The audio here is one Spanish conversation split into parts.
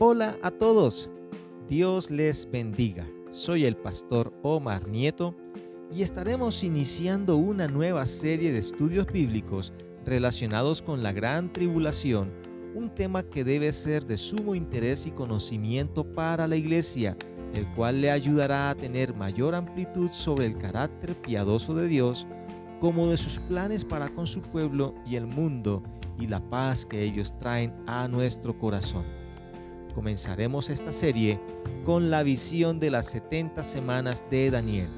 Hola a todos, Dios les bendiga. Soy el pastor Omar Nieto y estaremos iniciando una nueva serie de estudios bíblicos relacionados con la gran tribulación, un tema que debe ser de sumo interés y conocimiento para la iglesia, el cual le ayudará a tener mayor amplitud sobre el carácter piadoso de Dios, como de sus planes para con su pueblo y el mundo, y la paz que ellos traen a nuestro corazón comenzaremos esta serie con la visión de las 70 semanas de Daniel.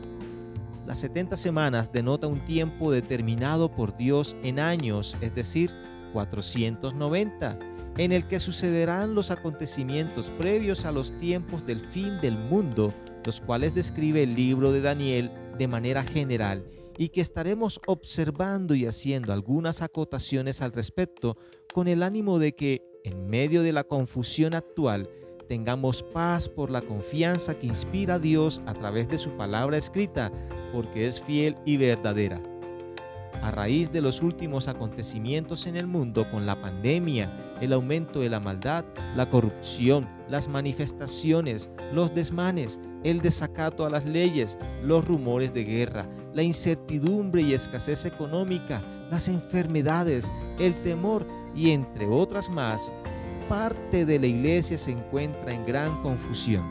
Las 70 semanas denota un tiempo determinado por Dios en años, es decir, 490, en el que sucederán los acontecimientos previos a los tiempos del fin del mundo, los cuales describe el libro de Daniel de manera general y que estaremos observando y haciendo algunas acotaciones al respecto con el ánimo de que en medio de la confusión actual, tengamos paz por la confianza que inspira a Dios a través de su palabra escrita, porque es fiel y verdadera. A raíz de los últimos acontecimientos en el mundo con la pandemia, el aumento de la maldad, la corrupción, las manifestaciones, los desmanes, el desacato a las leyes, los rumores de guerra, la incertidumbre y escasez económica, las enfermedades, el temor y entre otras más, parte de la iglesia se encuentra en gran confusión.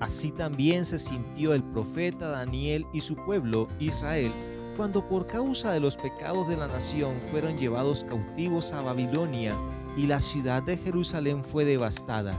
Así también se sintió el profeta Daniel y su pueblo Israel cuando por causa de los pecados de la nación fueron llevados cautivos a Babilonia y la ciudad de Jerusalén fue devastada.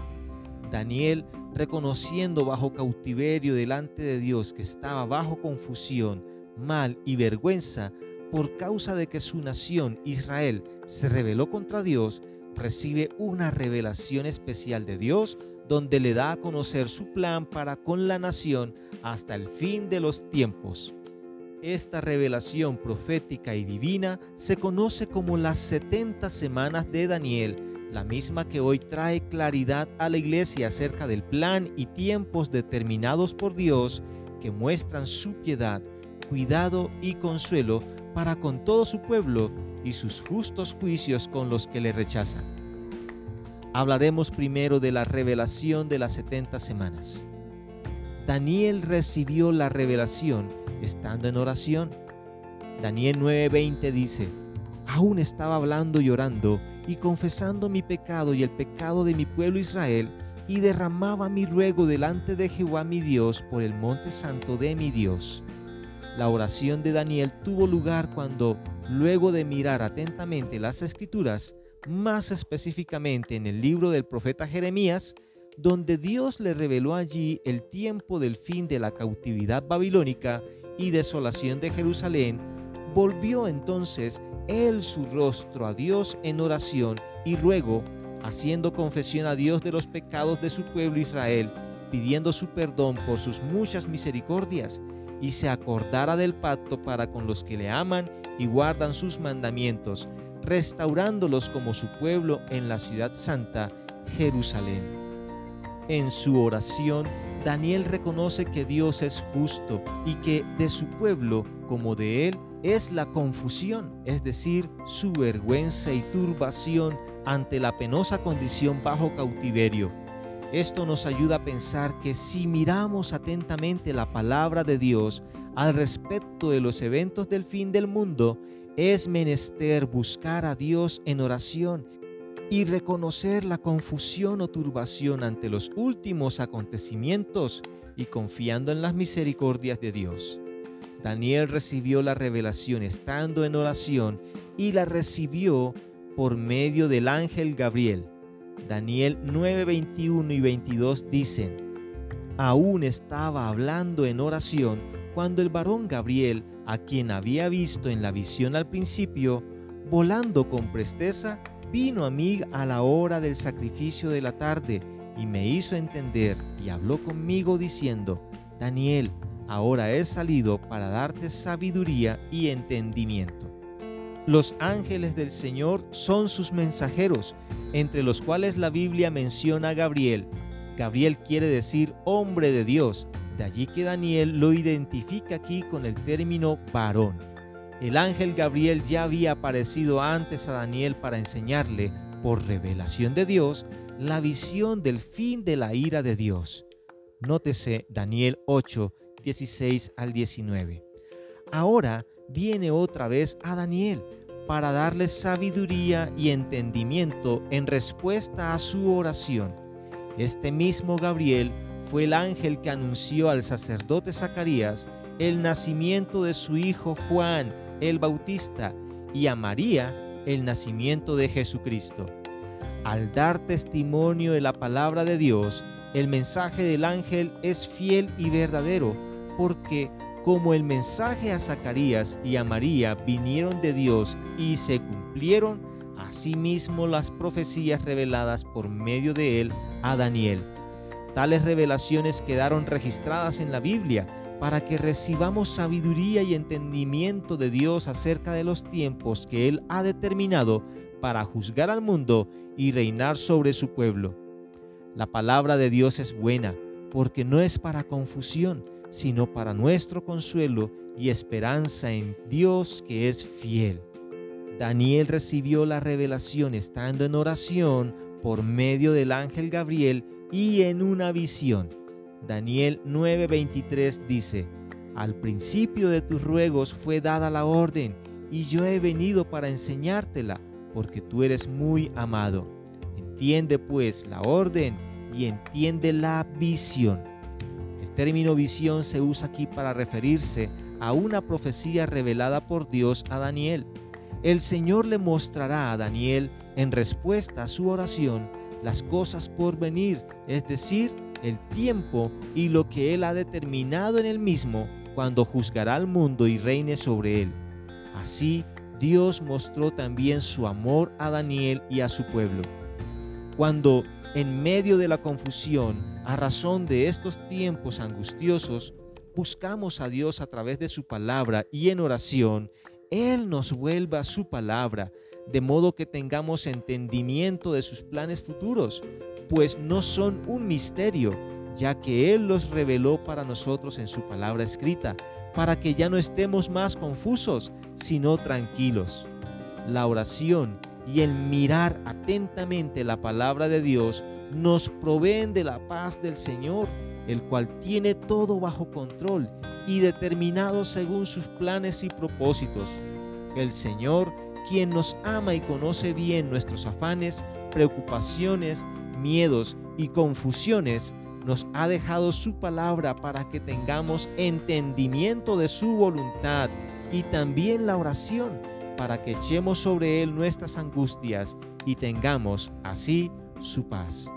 Daniel, reconociendo bajo cautiverio delante de Dios que estaba bajo confusión, mal y vergüenza, por causa de que su nación, Israel, se rebeló contra Dios, recibe una revelación especial de Dios donde le da a conocer su plan para con la nación hasta el fin de los tiempos. Esta revelación profética y divina se conoce como las 70 semanas de Daniel, la misma que hoy trae claridad a la iglesia acerca del plan y tiempos determinados por Dios que muestran su piedad, cuidado y consuelo para con todo su pueblo y sus justos juicios con los que le rechazan. Hablaremos primero de la revelación de las 70 semanas. Daniel recibió la revelación estando en oración. Daniel 9:20 dice, aún estaba hablando y orando y confesando mi pecado y el pecado de mi pueblo Israel, y derramaba mi ruego delante de Jehová mi Dios por el monte santo de mi Dios. La oración de Daniel tuvo lugar cuando, luego de mirar atentamente las escrituras, más específicamente en el libro del profeta Jeremías, donde Dios le reveló allí el tiempo del fin de la cautividad babilónica y desolación de Jerusalén, volvió entonces él su rostro a Dios en oración y ruego, haciendo confesión a Dios de los pecados de su pueblo Israel, pidiendo su perdón por sus muchas misericordias y se acordara del pacto para con los que le aman y guardan sus mandamientos, restaurándolos como su pueblo en la ciudad santa, Jerusalén. En su oración, Daniel reconoce que Dios es justo y que de su pueblo como de él es la confusión, es decir, su vergüenza y turbación ante la penosa condición bajo cautiverio esto nos ayuda a pensar que si miramos atentamente la palabra de Dios al respecto de los eventos del fin del mundo, es menester buscar a Dios en oración y reconocer la confusión o turbación ante los últimos acontecimientos y confiando en las misericordias de Dios. Daniel recibió la revelación estando en oración y la recibió por medio del ángel Gabriel Daniel 9, 21 y 22 dicen, aún estaba hablando en oración cuando el varón Gabriel, a quien había visto en la visión al principio, volando con presteza, vino a mí a la hora del sacrificio de la tarde y me hizo entender y habló conmigo diciendo, Daniel, ahora he salido para darte sabiduría y entendimiento. Los ángeles del Señor son sus mensajeros, entre los cuales la Biblia menciona a Gabriel. Gabriel quiere decir hombre de Dios, de allí que Daniel lo identifica aquí con el término varón. El ángel Gabriel ya había aparecido antes a Daniel para enseñarle por revelación de Dios, la visión del fin de la ira de Dios. Nótese Daniel 8, 16 al 19. Ahora viene otra vez a Daniel para darle sabiduría y entendimiento en respuesta a su oración. Este mismo Gabriel fue el ángel que anunció al sacerdote Zacarías el nacimiento de su hijo Juan el Bautista y a María el nacimiento de Jesucristo. Al dar testimonio de la palabra de Dios, el mensaje del ángel es fiel y verdadero, porque como el mensaje a Zacarías y a María vinieron de Dios y se cumplieron, asimismo las profecías reveladas por medio de él a Daniel. Tales revelaciones quedaron registradas en la Biblia para que recibamos sabiduría y entendimiento de Dios acerca de los tiempos que Él ha determinado para juzgar al mundo y reinar sobre su pueblo. La palabra de Dios es buena, porque no es para confusión, sino para nuestro consuelo y esperanza en Dios que es fiel. Daniel recibió la revelación estando en oración por medio del ángel Gabriel y en una visión. Daniel 9:23 dice, Al principio de tus ruegos fue dada la orden, y yo he venido para enseñártela, porque tú eres muy amado. Entiende pues la orden y entiende la visión. El término visión se usa aquí para referirse a una profecía revelada por Dios a Daniel. El Señor le mostrará a Daniel, en respuesta a su oración, las cosas por venir, es decir, el tiempo y lo que Él ha determinado en Él mismo cuando juzgará al mundo y reine sobre él. Así, Dios mostró también su amor a Daniel y a su pueblo. Cuando, en medio de la confusión, a razón de estos tiempos angustiosos, buscamos a Dios a través de su palabra y en oración, Él nos vuelva su palabra, de modo que tengamos entendimiento de sus planes futuros, pues no son un misterio, ya que Él los reveló para nosotros en su palabra escrita, para que ya no estemos más confusos, sino tranquilos. La oración y el mirar atentamente la palabra de Dios nos proveen de la paz del Señor, el cual tiene todo bajo control y determinado según sus planes y propósitos. El Señor, quien nos ama y conoce bien nuestros afanes, preocupaciones, miedos y confusiones, nos ha dejado su palabra para que tengamos entendimiento de su voluntad y también la oración para que echemos sobre él nuestras angustias y tengamos así su paz.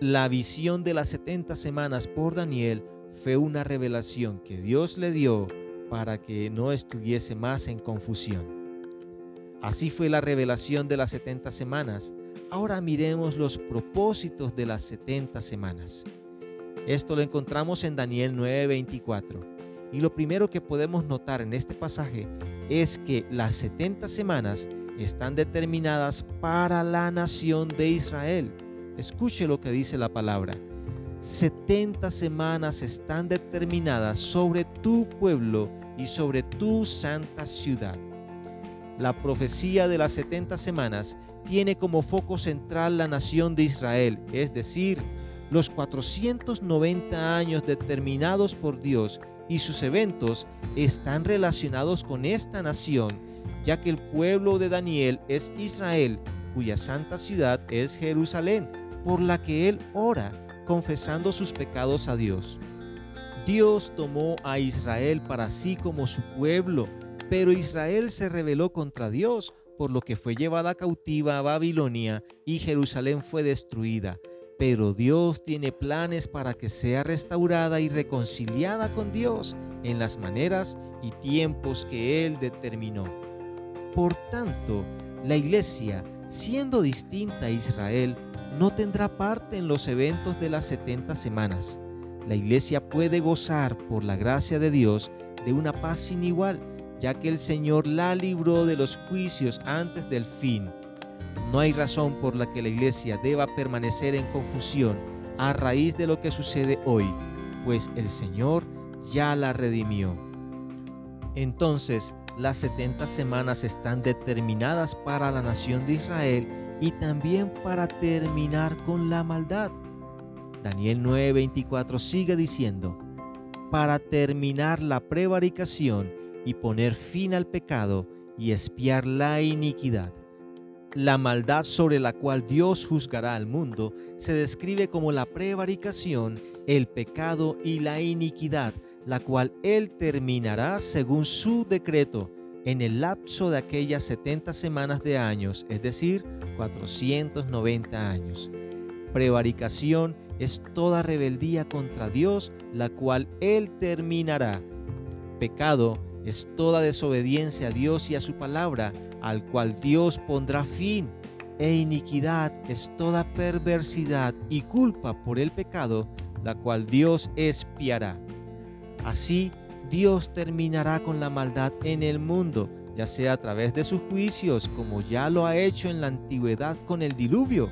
La visión de las 70 semanas por Daniel fue una revelación que Dios le dio para que no estuviese más en confusión. Así fue la revelación de las 70 semanas Ahora miremos los propósitos de las 70 semanas. Esto lo encontramos en Daniel 9:24. Y lo primero que podemos notar en este pasaje es que las 70 semanas están determinadas para la nación de Israel. Escuche lo que dice la palabra. 70 semanas están determinadas sobre tu pueblo y sobre tu santa ciudad. La profecía de las 70 semanas tiene como foco central la nación de Israel, es decir, los 490 años determinados por Dios y sus eventos están relacionados con esta nación, ya que el pueblo de Daniel es Israel, cuya santa ciudad es Jerusalén, por la que él ora, confesando sus pecados a Dios. Dios tomó a Israel para sí como su pueblo, pero Israel se rebeló contra Dios por lo que fue llevada cautiva a Babilonia y Jerusalén fue destruida. Pero Dios tiene planes para que sea restaurada y reconciliada con Dios en las maneras y tiempos que Él determinó. Por tanto, la iglesia, siendo distinta a Israel, no tendrá parte en los eventos de las 70 semanas. La iglesia puede gozar por la gracia de Dios de una paz sin igual ya que el Señor la libró de los juicios antes del fin. No hay razón por la que la iglesia deba permanecer en confusión a raíz de lo que sucede hoy, pues el Señor ya la redimió. Entonces, las 70 semanas están determinadas para la nación de Israel y también para terminar con la maldad. Daniel 9:24 sigue diciendo, para terminar la prevaricación y poner fin al pecado y espiar la iniquidad. La maldad sobre la cual Dios juzgará al mundo se describe como la prevaricación, el pecado y la iniquidad, la cual Él terminará según su decreto en el lapso de aquellas 70 semanas de años, es decir, 490 años. Prevaricación es toda rebeldía contra Dios, la cual Él terminará. Pecado es toda desobediencia a Dios y a su palabra, al cual Dios pondrá fin. E iniquidad es toda perversidad y culpa por el pecado, la cual Dios espiará. Así, Dios terminará con la maldad en el mundo, ya sea a través de sus juicios, como ya lo ha hecho en la antigüedad con el diluvio,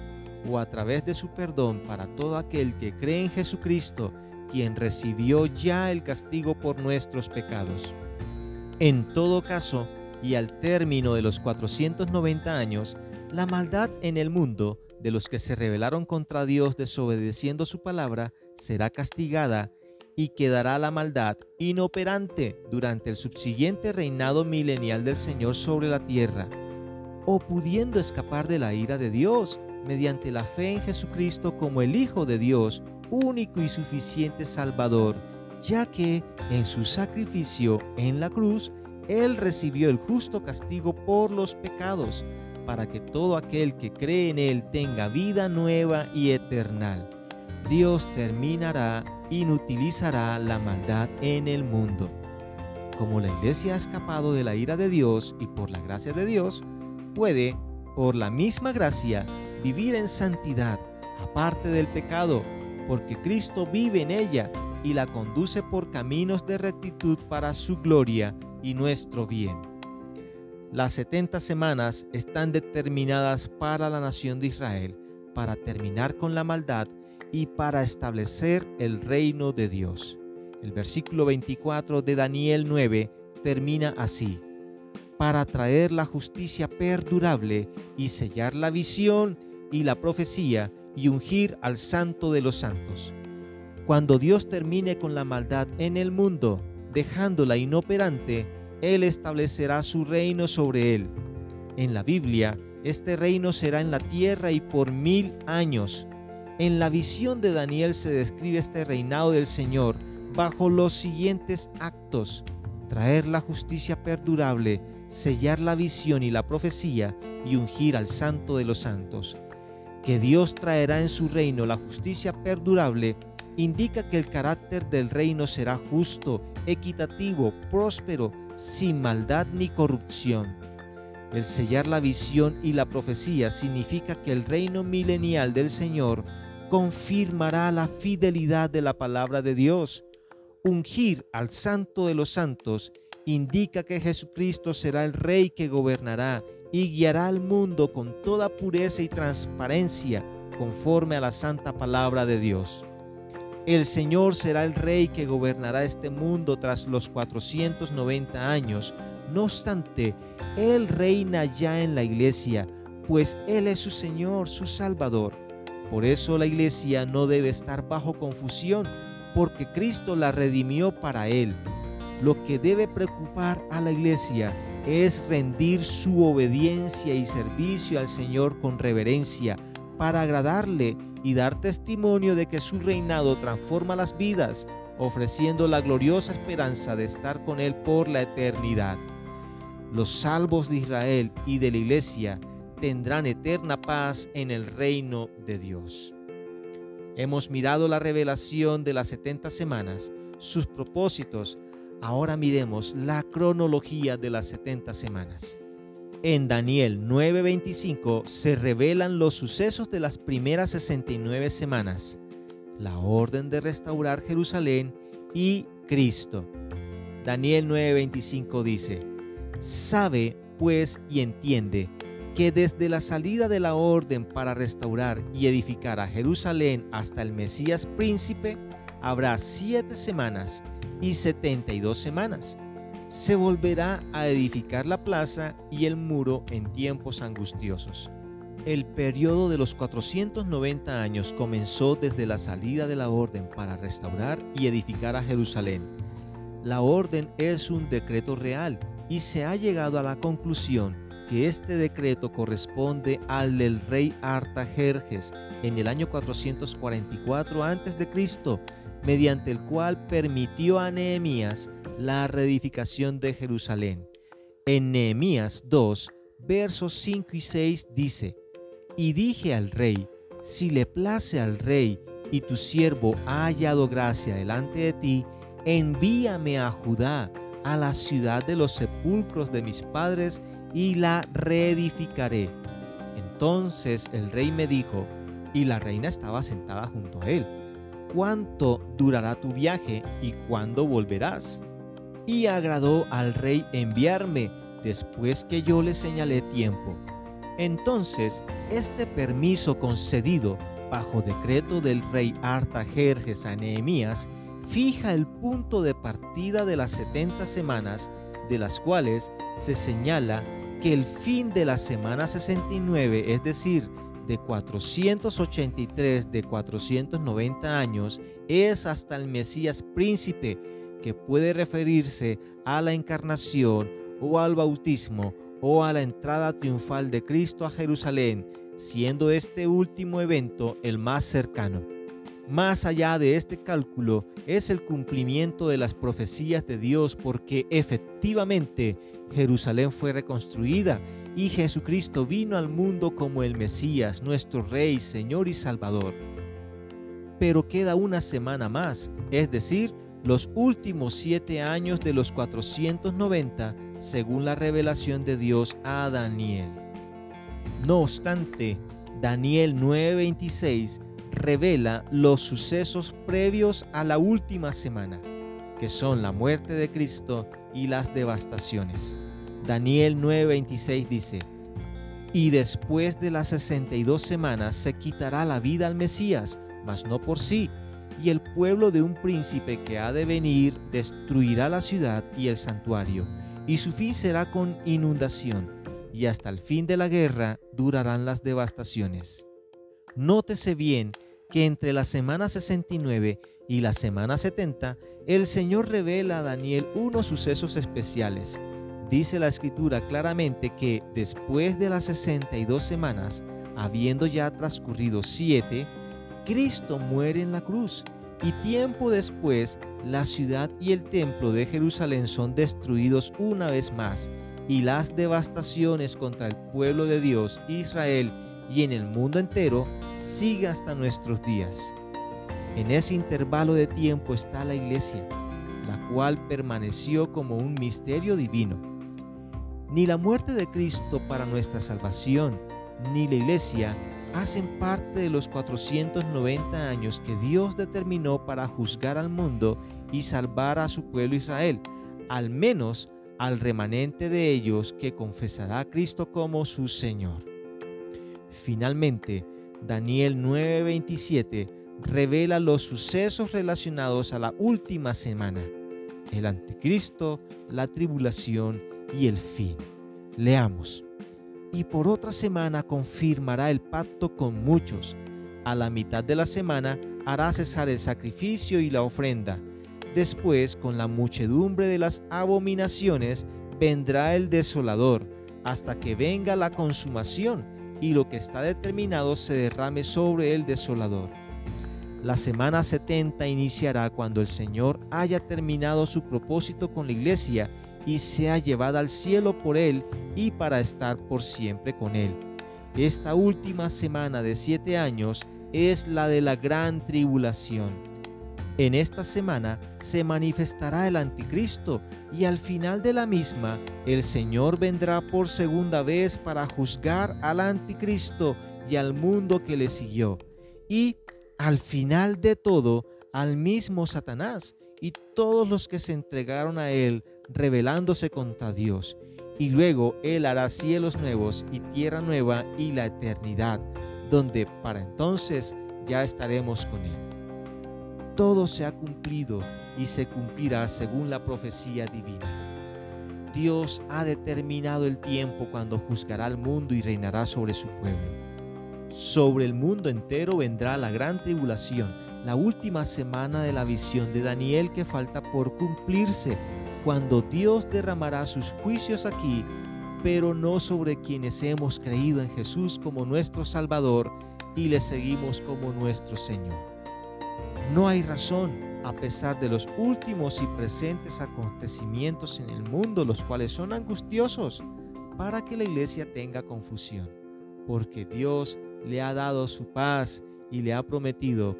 o a través de su perdón para todo aquel que cree en Jesucristo, quien recibió ya el castigo por nuestros pecados. En todo caso, y al término de los 490 años, la maldad en el mundo de los que se rebelaron contra Dios desobedeciendo su palabra será castigada y quedará la maldad inoperante durante el subsiguiente reinado milenial del Señor sobre la tierra, o pudiendo escapar de la ira de Dios mediante la fe en Jesucristo como el Hijo de Dios, único y suficiente Salvador, ya que en su sacrificio en la cruz él recibió el justo castigo por los pecados, para que todo aquel que cree en Él tenga vida nueva y eternal. Dios terminará, inutilizará la maldad en el mundo. Como la iglesia ha escapado de la ira de Dios y por la gracia de Dios, puede, por la misma gracia, vivir en santidad, aparte del pecado, porque Cristo vive en ella y la conduce por caminos de rectitud para su gloria y nuestro bien. Las 70 semanas están determinadas para la nación de Israel, para terminar con la maldad y para establecer el reino de Dios. El versículo 24 de Daniel 9 termina así, para traer la justicia perdurable y sellar la visión y la profecía y ungir al santo de los santos. Cuando Dios termine con la maldad en el mundo, dejándola inoperante, Él establecerá su reino sobre él. En la Biblia, este reino será en la tierra y por mil años. En la visión de Daniel se describe este reinado del Señor bajo los siguientes actos. Traer la justicia perdurable, sellar la visión y la profecía y ungir al santo de los santos. Que Dios traerá en su reino la justicia perdurable indica que el carácter del reino será justo, equitativo, próspero, sin maldad ni corrupción. El sellar la visión y la profecía significa que el reino milenial del Señor confirmará la fidelidad de la palabra de Dios. Ungir al santo de los santos indica que Jesucristo será el rey que gobernará y guiará al mundo con toda pureza y transparencia conforme a la santa palabra de Dios. El Señor será el rey que gobernará este mundo tras los 490 años. No obstante, Él reina ya en la iglesia, pues Él es su Señor, su Salvador. Por eso la iglesia no debe estar bajo confusión, porque Cristo la redimió para Él. Lo que debe preocupar a la iglesia es rendir su obediencia y servicio al Señor con reverencia, para agradarle y dar testimonio de que su reinado transforma las vidas, ofreciendo la gloriosa esperanza de estar con Él por la eternidad. Los salvos de Israel y de la iglesia tendrán eterna paz en el reino de Dios. Hemos mirado la revelación de las 70 semanas, sus propósitos, ahora miremos la cronología de las 70 semanas. En Daniel 9:25 se revelan los sucesos de las primeras 69 semanas, la orden de restaurar Jerusalén y Cristo. Daniel 9:25 dice, sabe pues y entiende que desde la salida de la orden para restaurar y edificar a Jerusalén hasta el Mesías príncipe, habrá siete semanas y setenta y dos semanas se volverá a edificar la plaza y el muro en tiempos angustiosos. El periodo de los 490 años comenzó desde la salida de la orden para restaurar y edificar a Jerusalén. La orden es un decreto real y se ha llegado a la conclusión que este decreto corresponde al del rey Artajerjes en el año 444 a.C., mediante el cual permitió a Nehemías la reedificación de Jerusalén. En Nehemías 2, versos 5 y 6 dice, y dije al rey, si le place al rey y tu siervo ha hallado gracia delante de ti, envíame a Judá, a la ciudad de los sepulcros de mis padres, y la reedificaré. Entonces el rey me dijo, y la reina estaba sentada junto a él, ¿cuánto durará tu viaje y cuándo volverás? Y agradó al rey enviarme después que yo le señalé tiempo. Entonces, este permiso concedido bajo decreto del rey Artajerjes a Nehemías fija el punto de partida de las 70 semanas, de las cuales se señala que el fin de la semana 69, es decir, de 483 de 490 años, es hasta el Mesías príncipe, que puede referirse a la encarnación o al bautismo o a la entrada triunfal de Cristo a Jerusalén, siendo este último evento el más cercano. Más allá de este cálculo es el cumplimiento de las profecías de Dios porque efectivamente Jerusalén fue reconstruida y Jesucristo vino al mundo como el Mesías, nuestro Rey, Señor y Salvador. Pero queda una semana más, es decir, los últimos siete años de los 490 según la revelación de Dios a Daniel. No obstante, Daniel 9:26 revela los sucesos previos a la última semana, que son la muerte de Cristo y las devastaciones. Daniel 9:26 dice, y después de las 62 semanas se quitará la vida al Mesías, mas no por sí, y el pueblo de un príncipe que ha de venir destruirá la ciudad y el santuario y su fin será con inundación, y hasta el fin de la guerra durarán las devastaciones. Nótese bien que entre la semana 69 y la semana 70, el Señor revela a Daniel unos sucesos especiales. Dice la escritura claramente que después de las 62 semanas, habiendo ya transcurrido siete, Cristo muere en la cruz y tiempo después, la ciudad y el templo de Jerusalén son destruidos una vez más, y las devastaciones contra el pueblo de Dios, Israel y en el mundo entero sigue hasta nuestros días. En ese intervalo de tiempo está la iglesia, la cual permaneció como un misterio divino. Ni la muerte de Cristo para nuestra salvación, ni la iglesia hacen parte de los 490 años que Dios determinó para juzgar al mundo y salvar a su pueblo Israel, al menos al remanente de ellos que confesará a Cristo como su Señor. Finalmente, Daniel 9:27 revela los sucesos relacionados a la última semana, el anticristo, la tribulación y el fin. Leamos y por otra semana confirmará el pacto con muchos. A la mitad de la semana hará cesar el sacrificio y la ofrenda. Después, con la muchedumbre de las abominaciones, vendrá el desolador, hasta que venga la consumación y lo que está determinado se derrame sobre el desolador. La semana 70 iniciará cuando el Señor haya terminado su propósito con la iglesia y sea llevada al cielo por Él y para estar por siempre con Él. Esta última semana de siete años es la de la gran tribulación. En esta semana se manifestará el anticristo y al final de la misma el Señor vendrá por segunda vez para juzgar al anticristo y al mundo que le siguió. Y al final de todo al mismo Satanás y todos los que se entregaron a él rebelándose contra Dios. Y luego Él hará cielos nuevos y tierra nueva y la eternidad, donde para entonces ya estaremos con Él. Todo se ha cumplido y se cumplirá según la profecía divina. Dios ha determinado el tiempo cuando juzgará al mundo y reinará sobre su pueblo. Sobre el mundo entero vendrá la gran tribulación, la última semana de la visión de Daniel que falta por cumplirse, cuando Dios derramará sus juicios aquí, pero no sobre quienes hemos creído en Jesús como nuestro Salvador y le seguimos como nuestro Señor. No hay razón, a pesar de los últimos y presentes acontecimientos en el mundo, los cuales son angustiosos, para que la iglesia tenga confusión, porque Dios le ha dado su paz y le ha prometido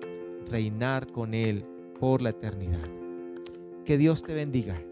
reinar con él por la eternidad. Que Dios te bendiga